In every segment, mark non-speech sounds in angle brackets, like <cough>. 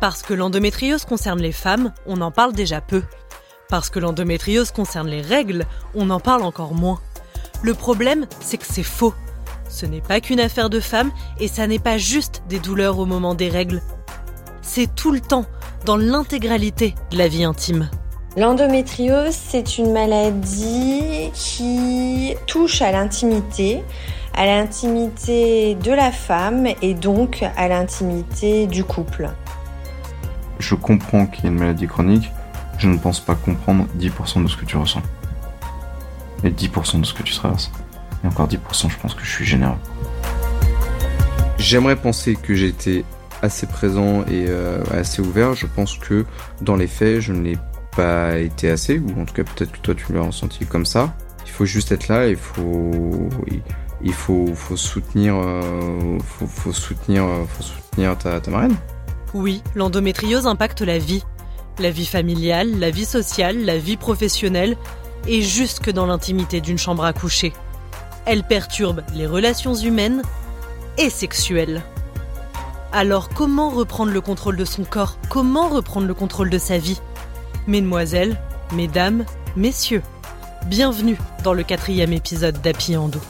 Parce que l'endométriose concerne les femmes, on en parle déjà peu. Parce que l'endométriose concerne les règles, on en parle encore moins. Le problème, c'est que c'est faux. Ce n'est pas qu'une affaire de femmes et ça n'est pas juste des douleurs au moment des règles. C'est tout le temps, dans l'intégralité de la vie intime. L'endométriose, c'est une maladie qui touche à l'intimité, à l'intimité de la femme et donc à l'intimité du couple. Je comprends qu'il y a une maladie chronique, je ne pense pas comprendre 10% de ce que tu ressens. Et 10% de ce que tu traverses. Et encore 10%, je pense que je suis généreux. J'aimerais penser que j'étais assez présent et euh, assez ouvert. Je pense que dans les faits, je ne l'ai pas été assez, ou en tout cas peut-être que toi tu l'as ressenti comme ça. Il faut juste être là, il faut, il faut, faut soutenir, euh, faut, soutenir, faut soutenir ta, ta marraine. Oui, l'endométriose impacte la vie. La vie familiale, la vie sociale, la vie professionnelle, et jusque dans l'intimité d'une chambre à coucher. Elle perturbe les relations humaines et sexuelles. Alors comment reprendre le contrôle de son corps? Comment reprendre le contrôle de sa vie? Mesdemoiselles, mesdames, messieurs, bienvenue dans le quatrième épisode d'Happy Endo.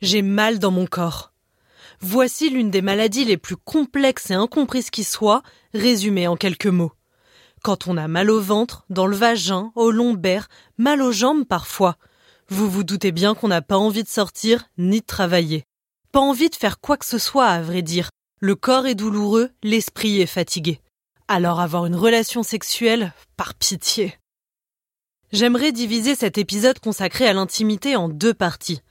J'ai mal dans mon corps. Voici l'une des maladies les plus complexes et incomprises qui soient, résumée en quelques mots. Quand on a mal au ventre, dans le vagin, au lombaire, mal aux jambes parfois, vous vous doutez bien qu'on n'a pas envie de sortir ni de travailler. Pas envie de faire quoi que ce soit, à vrai dire. Le corps est douloureux, l'esprit est fatigué. Alors avoir une relation sexuelle, par pitié. J'aimerais diviser cet épisode consacré à l'intimité en deux parties.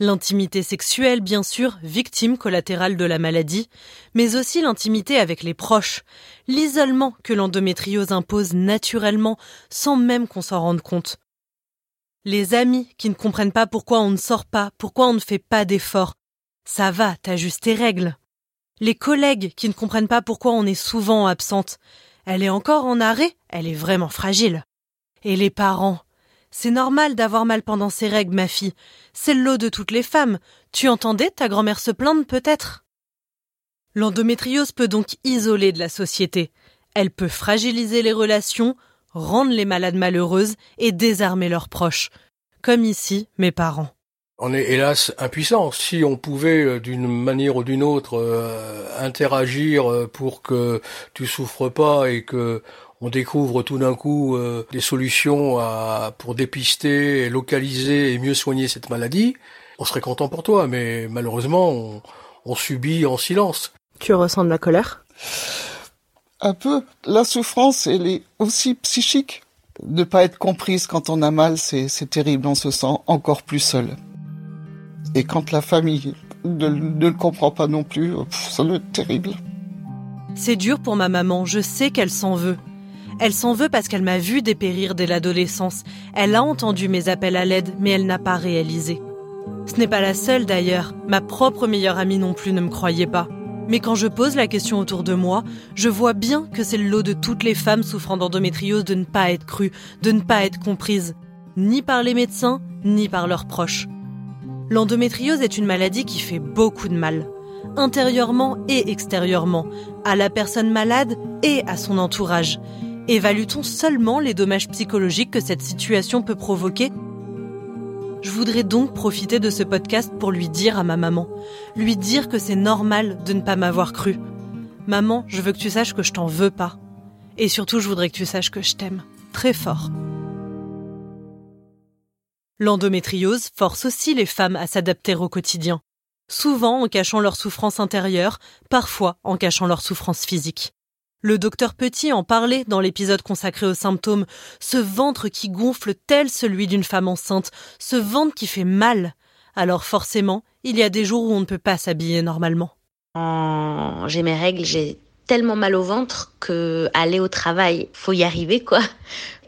L'intimité sexuelle, bien sûr, victime collatérale de la maladie, mais aussi l'intimité avec les proches, l'isolement que l'endométriose impose naturellement sans même qu'on s'en rende compte. Les amis qui ne comprennent pas pourquoi on ne sort pas, pourquoi on ne fait pas d'efforts, ça va, t'as juste tes règles. Les collègues qui ne comprennent pas pourquoi on est souvent absente. Elle est encore en arrêt, elle est vraiment fragile. Et les parents. C'est normal d'avoir mal pendant ses règles, ma fille. C'est le lot de toutes les femmes. Tu entendais ta grand-mère se plaindre, peut-être? L'endométriose peut donc isoler de la société. Elle peut fragiliser les relations, rendre les malades malheureuses et désarmer leurs proches. Comme ici, mes parents. On est hélas impuissant. Si on pouvait euh, d'une manière ou d'une autre euh, interagir euh, pour que tu souffres pas et que on découvre tout d'un coup des solutions à, pour dépister, localiser et mieux soigner cette maladie, on serait content pour toi. Mais malheureusement, on, on subit en silence. Tu ressens de la colère? Un peu. La souffrance, elle est aussi psychique. Ne pas être comprise quand on a mal, c'est terrible. On se sent encore plus seul. Et quand la famille ne, le comprend pas non plus, ça doit être terrible. C'est dur pour ma maman, je sais qu'elle s'en veut. Elle s'en veut parce qu'elle m'a vu dépérir dès l'adolescence. Elle a entendu mes appels à l'aide, mais elle n'a pas réalisé. Ce n'est pas la seule d'ailleurs. Ma propre meilleure amie non plus ne me croyait pas. Mais quand je pose la question autour de moi, je vois bien que c'est le lot de toutes les femmes souffrant d'endométriose de ne pas être crues, de ne pas être comprises, ni par les médecins, ni par leurs proches. L'endométriose est une maladie qui fait beaucoup de mal, intérieurement et extérieurement, à la personne malade et à son entourage. Évalue-t-on seulement les dommages psychologiques que cette situation peut provoquer? Je voudrais donc profiter de ce podcast pour lui dire à ma maman, lui dire que c'est normal de ne pas m'avoir cru. Maman, je veux que tu saches que je t'en veux pas. Et surtout, je voudrais que tu saches que je t'aime très fort. L'endométriose force aussi les femmes à s'adapter au quotidien, souvent en cachant leur souffrance intérieure, parfois en cachant leur souffrance physique. Le docteur Petit en parlait dans l'épisode consacré aux symptômes, ce ventre qui gonfle tel celui d'une femme enceinte, ce ventre qui fait mal. Alors forcément, il y a des jours où on ne peut pas s'habiller normalement. J'ai mes règles, j'ai tellement mal au ventre que aller au travail, faut y arriver quoi.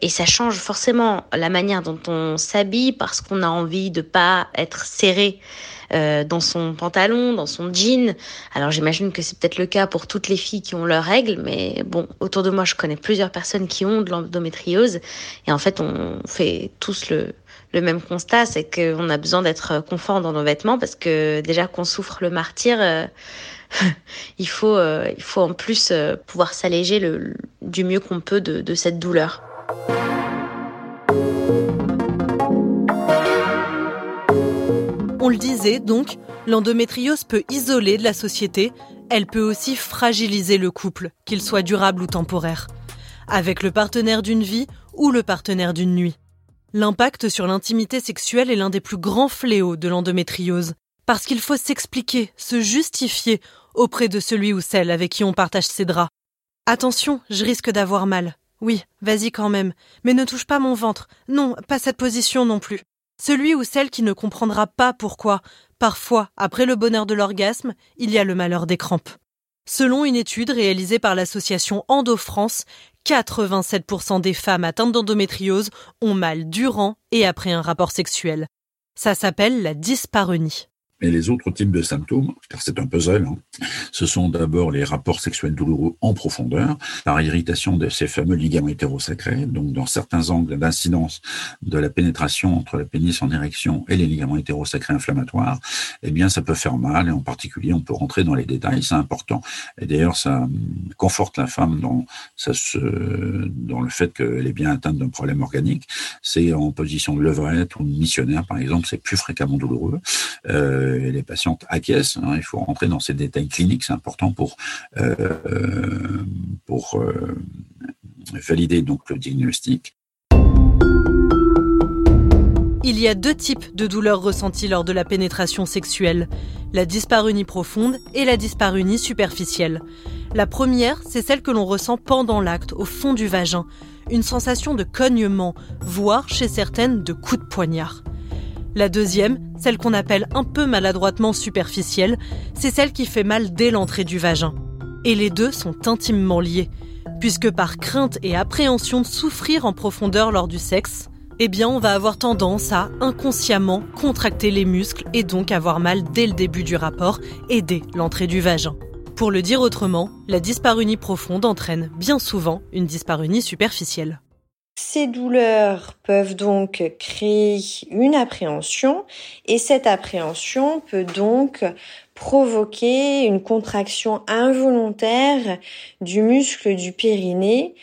Et ça change forcément la manière dont on s'habille parce qu'on a envie de pas être serré euh, dans son pantalon, dans son jean. Alors j'imagine que c'est peut-être le cas pour toutes les filles qui ont leurs règles, mais bon, autour de moi, je connais plusieurs personnes qui ont de l'endométriose et en fait, on fait tous le le même constat, c'est qu'on a besoin d'être confort dans nos vêtements parce que déjà qu'on souffre le martyr, euh, <laughs> il faut, euh, il faut en plus euh, pouvoir s'alléger du mieux qu'on peut de cette douleur. On le disait donc, l'endométriose peut isoler de la société, elle peut aussi fragiliser le couple, qu'il soit durable ou temporaire, avec le partenaire d'une vie ou le partenaire d'une nuit. L'impact sur l'intimité sexuelle est l'un des plus grands fléaux de l'endométriose, parce qu'il faut s'expliquer, se justifier auprès de celui ou celle avec qui on partage ses draps. Attention, je risque d'avoir mal. Oui, vas-y quand même, mais ne touche pas mon ventre. Non, pas cette position non plus. Celui ou celle qui ne comprendra pas pourquoi, parfois, après le bonheur de l'orgasme, il y a le malheur des crampes. Selon une étude réalisée par l'association Endo-France, 87% des femmes atteintes d'endométriose ont mal durant et après un rapport sexuel. Ça s'appelle la dyspareunie. Et les autres types de symptômes, car c'est un puzzle, hein, ce sont d'abord les rapports sexuels douloureux en profondeur, par irritation de ces fameux ligaments hétérosacrés, donc dans certains angles d'incidence de la pénétration entre le pénis en érection et les ligaments hétérosacrés inflammatoires, eh bien ça peut faire mal, et en particulier on peut rentrer dans les détails, c'est important. Et d'ailleurs ça conforte la femme dans le fait qu'elle est bien atteinte d'un problème organique. C'est en position de levrette ou de missionnaire par exemple, c'est plus fréquemment douloureux. Euh, les patientes acquiescent. Hein, il faut rentrer dans ces détails cliniques, c'est important pour, euh, euh, valider le diagnostic. Il y a deux types de douleurs ressenties lors de la pénétration sexuelle, la dyspareunie profonde et la dyspareunie superficielle. La première, c'est celle que l'on ressent pendant l'acte, au fond du vagin, une sensation de cognement, voire chez certaines de coups de poignard. La deuxième, celle qu'on appelle un peu maladroitement superficielle, c'est celle qui fait mal dès l'entrée du vagin. Et les deux sont intimement liés, puisque par crainte et appréhension de souffrir en profondeur lors du sexe, eh bien on va avoir tendance à inconsciemment contracter les muscles et donc avoir mal dès le début du rapport et dès l'entrée du vagin. Pour le dire autrement, la dyspareunie profonde entraîne bien souvent une dyspareunie superficielle. Ces douleurs peuvent donc créer une appréhension et cette appréhension peut donc provoquer une contraction involontaire du muscle du périnée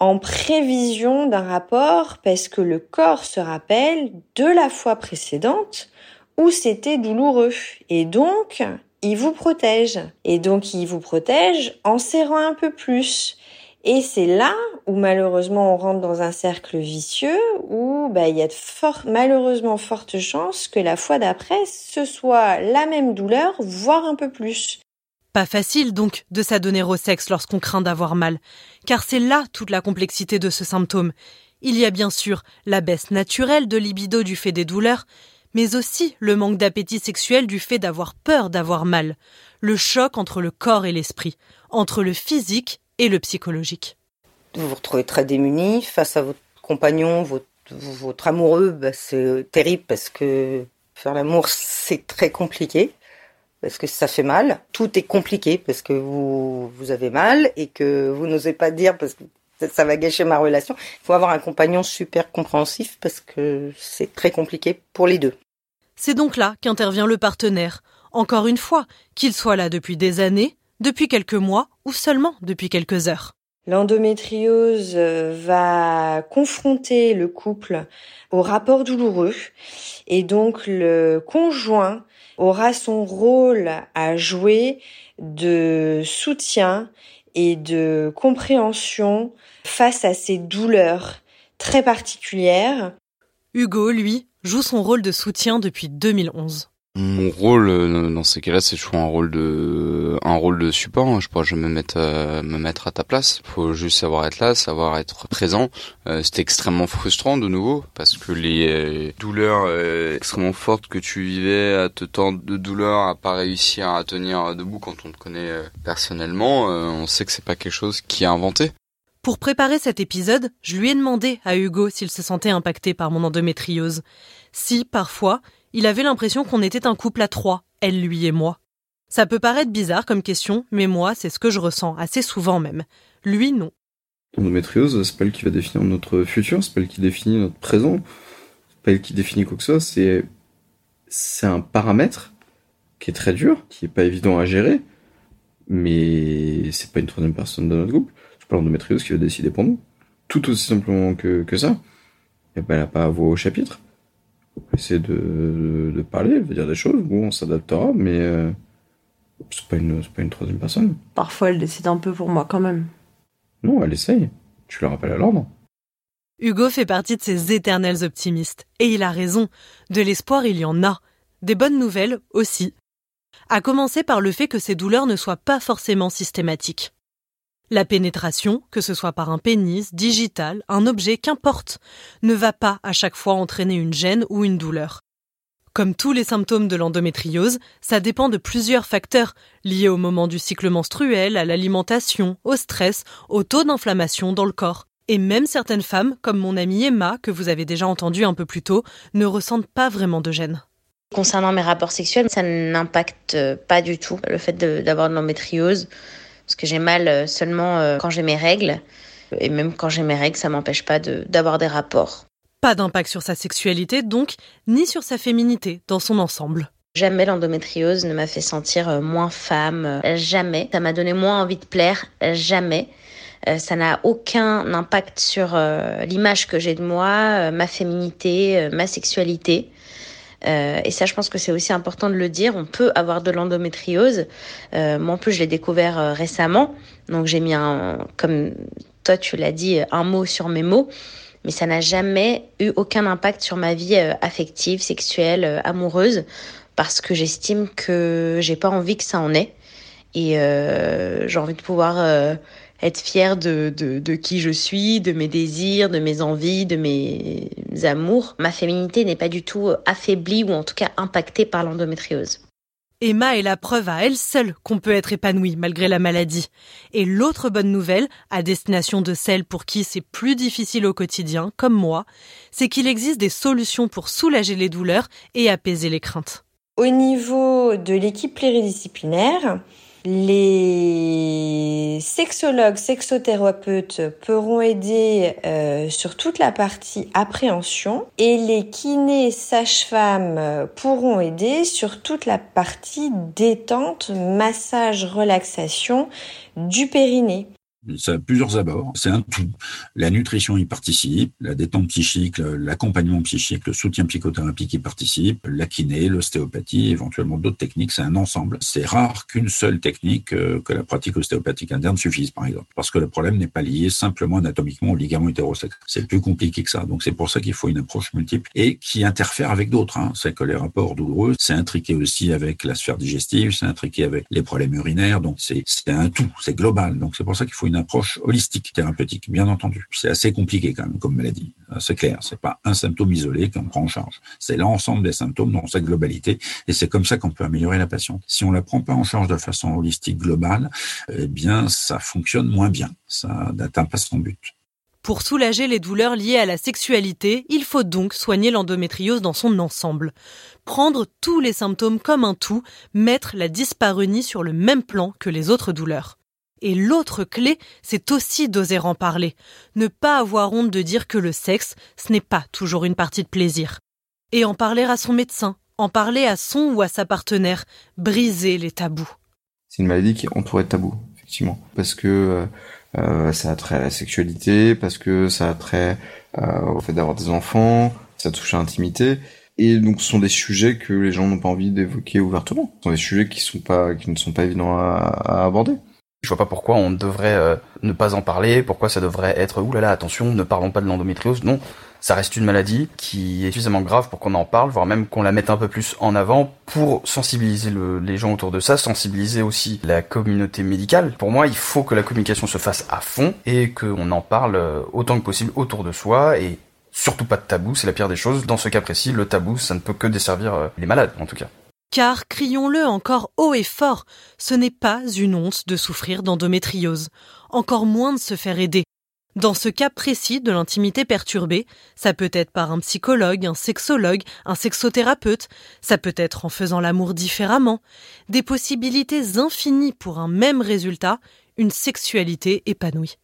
en prévision d'un rapport parce que le corps se rappelle de la fois précédente où c'était douloureux et donc il vous protège. Et donc il vous protège en serrant un peu plus et c'est là où malheureusement on rentre dans un cercle vicieux où bah, il y a de fort, malheureusement fortes chances que la fois d'après ce soit la même douleur, voire un peu plus. Pas facile donc de s'adonner au sexe lorsqu'on craint d'avoir mal, car c'est là toute la complexité de ce symptôme. Il y a bien sûr la baisse naturelle de libido du fait des douleurs, mais aussi le manque d'appétit sexuel du fait d'avoir peur d'avoir mal, le choc entre le corps et l'esprit, entre le physique et le psychologique. Vous vous retrouvez très démuni face à votre compagnon, votre, amoureux, bah, c'est terrible parce que faire l'amour, <laughs> c'est très compliqué parce que ça fait mal. Tout est compliqué parce que vous, vous avez mal et que vous n'osez pas dire parce que ça va gâcher ma relation. Il faut avoir un compagnon super compréhensif parce que c'est très compliqué pour les deux. C'est donc là qu'intervient le partenaire. Encore une fois, qu'il soit là depuis des années depuis quelques mois ou seulement depuis quelques heures. L'endométriose euh, va confronter le couple au rapport douloureux et donc le conjoint aura son rôle à jouer de soutien et de compréhension face à ces douleurs très particulières. Hugo, lui, joue son rôle de soutien depuis 2011. Mon rôle euh, dans ces cas-là, c'est toujours un rôle de un rôle de support. Hein. Je pourrais jamais me mettre euh, me mettre à ta place. Faut juste savoir être là, savoir être présent. Euh, c'est extrêmement frustrant de nouveau parce que les douleurs extrêmement fortes que tu vivais, à te tendre de douleur, à pas réussir à tenir debout quand on te connaît personnellement, on sait que c'est pas quelque chose qui est inventé. Pour préparer cet épisode, je lui ai demandé à Hugo s'il se sentait impacté par mon endométriose. Si, parfois, il avait l'impression qu'on était un couple à trois, elle, lui et moi. Ça peut paraître bizarre comme question, mais moi, c'est ce que je ressens, assez souvent même. Lui, non. L'endométriose, c'est pas elle qui va définir notre futur, c'est pas elle qui définit notre présent, c'est pas elle qui définit quoi que ce soit, c'est, c'est un paramètre qui est très dur, qui est pas évident à gérer, mais c'est pas une troisième personne dans notre groupe. C'est pas l'endométriose qui va décider pour nous. Tout aussi simplement que, que ça. Et ben, elle a pas à voix au chapitre. On essayer de, de, parler, elle va dire des choses, bon, on s'adaptera, mais euh, c'est pas, une, pas une troisième personne. Parfois, elle décide un peu pour moi quand même. Non, elle essaye. Tu le rappelles à l'ordre. Hugo fait partie de ces éternels optimistes. Et il a raison. De l'espoir, il y en a. Des bonnes nouvelles aussi. À commencer par le fait que ces douleurs ne soient pas forcément systématiques. La pénétration, que ce soit par un pénis, digital, un objet, qu'importe, ne va pas à chaque fois entraîner une gêne ou une douleur. Comme tous les symptômes de l'endométriose, ça dépend de plusieurs facteurs liés au moment du cycle menstruel, à l'alimentation, au stress, au taux d'inflammation dans le corps. Et même certaines femmes, comme mon amie Emma, que vous avez déjà entendu un peu plus tôt, ne ressentent pas vraiment de gêne. Concernant mes rapports sexuels, ça n'impacte pas du tout le fait d'avoir de l'endométriose parce que j'ai mal euh, seulement euh, quand j'ai mes règles. Et même quand j'ai mes règles, ça m'empêche pas d'avoir des rapports. Pas d'impact sur sa sexualité, donc, ni sur sa féminité dans son ensemble. Jamais l'endométriose ne m'a fait sentir euh, moins femme, jamais. Ça m'a donné moins envie de plaire, jamais. Ça n'a aucun impact sur l'image que j'ai de moi, ma féminité, ma sexualité. Euh, et ça, je pense que c'est aussi important de le dire. On peut avoir de l'endométriose. Euh, moi, en plus, je l'ai découvert euh, récemment. Donc, j'ai mis un, comme toi, tu l'as dit, un mot sur mes mots. Mais ça n'a jamais eu aucun impact sur ma vie affective, sexuelle, amoureuse, parce que j'estime que j'ai pas envie que ça en ait. Et j'ai envie de pouvoir être fière de, de, de, qui je suis, de mes désirs, de mes envies, de mes amours. Ma féminité n'est pas du tout affaiblie ou en tout cas impactée par l'endométriose. Emma est la preuve à elle seule qu'on peut être épanouie malgré la maladie. Et l'autre bonne nouvelle, à destination de celles pour qui c'est plus difficile au quotidien, comme moi, c'est qu'il existe des solutions pour soulager les douleurs et apaiser les craintes. Au niveau de l'équipe pluridisciplinaire, les sexologues, sexothérapeutes pourront aider euh, sur toute la partie appréhension et les kinés, sages-femmes pourront aider sur toute la partie détente, massage, relaxation du périnée. Ça a plusieurs abords, c'est un tout. La nutrition y participe, la détente psychique, l'accompagnement psychique, le soutien psychothérapeutique y participe, la kiné, l'ostéopathie, éventuellement d'autres techniques, c'est un ensemble. C'est rare qu'une seule technique, euh, que la pratique ostéopathique interne suffise, par exemple. Parce que le problème n'est pas lié simplement anatomiquement au ligament hétérosexuel. C'est plus compliqué que ça. Donc c'est pour ça qu'il faut une approche multiple et qui interfère avec d'autres. Hein. C'est que les rapports douloureux, c'est intriqué aussi avec la sphère digestive, c'est intriqué avec les problèmes urinaires. Donc c'est un tout, c'est global. Donc c'est pour ça qu'il faut une approche holistique thérapeutique, bien entendu. C'est assez compliqué quand même comme maladie. C'est clair, c'est pas un symptôme isolé qu'on prend en charge. C'est l'ensemble des symptômes dans sa globalité et c'est comme ça qu'on peut améliorer la patiente. Si on la prend pas en charge de façon holistique globale, eh bien ça fonctionne moins bien. Ça n'atteint pas son but. Pour soulager les douleurs liées à la sexualité, il faut donc soigner l'endométriose dans son ensemble. Prendre tous les symptômes comme un tout, mettre la dyspareunie sur le même plan que les autres douleurs. Et l'autre clé, c'est aussi d'oser en parler. Ne pas avoir honte de dire que le sexe, ce n'est pas toujours une partie de plaisir. Et en parler à son médecin, en parler à son ou à sa partenaire, briser les tabous. C'est une maladie qui est entourée de tabous, effectivement. Parce que euh, euh, ça a trait à la sexualité, parce que ça a trait euh, au fait d'avoir des enfants, ça touche à l'intimité. Et donc, ce sont des sujets que les gens n'ont pas envie d'évoquer ouvertement. Ce sont des sujets qui, ne sont pas évidents à aborder. Je vois pas pourquoi on devrait euh, ne pas en parler, pourquoi ça devrait être oulala attention, ne parlons pas de l'endométriose. Non, ça reste une maladie qui est suffisamment grave pour qu'on en parle, voire même qu'on la mette un peu plus en avant pour sensibiliser les gens autour de ça, sensibiliser aussi la communauté médicale. Pour moi, il faut que la communication se fasse à fond et qu'on en parle euh, autant que possible autour de soi et surtout pas de tabou, c'est la pire des choses. Dans ce cas précis, le tabou, ça ne peut que desservir euh, les malades en tout cas. Car, crions-le encore haut et fort, ce n'est pas une honte de souffrir d'endométriose, encore moins de se faire aider. Dans ce cas précis de l'intimité perturbée, ça peut être par un psychologue, un sexologue, un sexothérapeute, ça peut être en faisant l'amour différemment, des possibilités infinies pour un même résultat, une sexualité épanouie.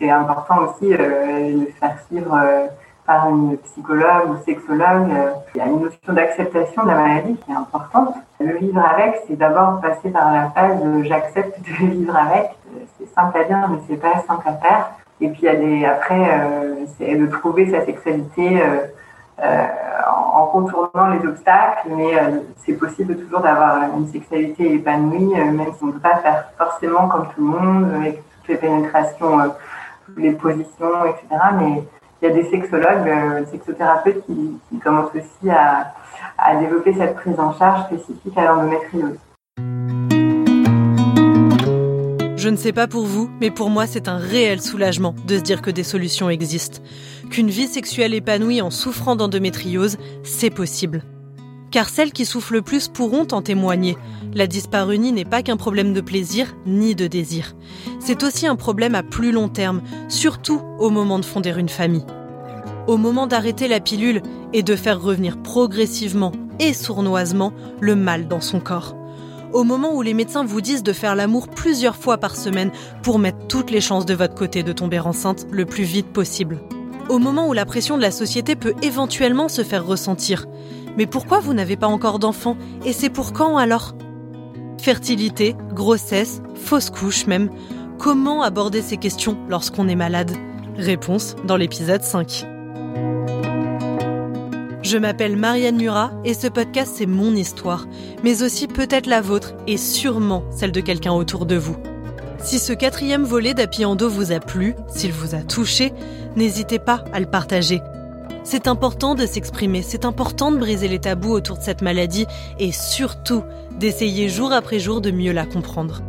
C'est important aussi euh, de faire suivre euh, par une psychologue ou sexologue. Il y a une notion d'acceptation de la maladie qui est importante. Le vivre avec, c'est d'abord passer par la phase j'accepte de <laughs> vivre avec. C'est simple à dire, mais c'est pas simple à faire. Et puis après, euh, c'est de trouver sa sexualité euh, euh, en, contournant les obstacles, mais c'est possible toujours d'avoir une sexualité épanouie, même si on ne peut pas faire forcément comme tout le monde, avec toutes les pénétrations, les positions, etc. Mais il y a des sexologues, des sexothérapeutes qui, commencent aussi à développer cette prise en charge spécifique à l'endométriose. Je ne sais pas pour vous, mais pour moi c'est un réel soulagement de se dire que des solutions existent, qu'une vie sexuelle épanouie en souffrant d'endométriose, c'est possible. Car celles qui souffrent le plus pourront en témoigner. La dyspareunie n'est pas qu'un problème de plaisir ni de désir. C'est aussi un problème à plus long terme, surtout au moment de fonder une famille. Au moment d'arrêter la pilule et de faire revenir progressivement et sournoisement le mal dans son corps au moment où les médecins vous disent de faire l'amour plusieurs fois par semaine pour mettre toutes les chances de votre côté de tomber enceinte le plus vite possible. Au moment où la pression de la société peut éventuellement se faire ressentir. Mais pourquoi vous n'avez pas encore d'enfant Et c'est pour quand alors? Fertilité, grossesse, fausse couche même. Comment aborder ces questions lorsqu'on est malade? Réponse dans l'épisode 5. Je m'appelle Marianne Murat et ce podcast c'est mon histoire, mais aussi peut-être la vôtre et sûrement celle de quelqu'un autour de vous. Si ce quatrième volet d'Apiando vous a plu, s'il vous a touché, n'hésitez pas à le partager. C'est important de s'exprimer, c'est important de briser les tabous autour de cette maladie et surtout d'essayer jour après jour de mieux la comprendre.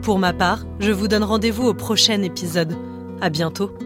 Pour ma part, je vous donne rendez-vous au prochain épisode. À bientôt.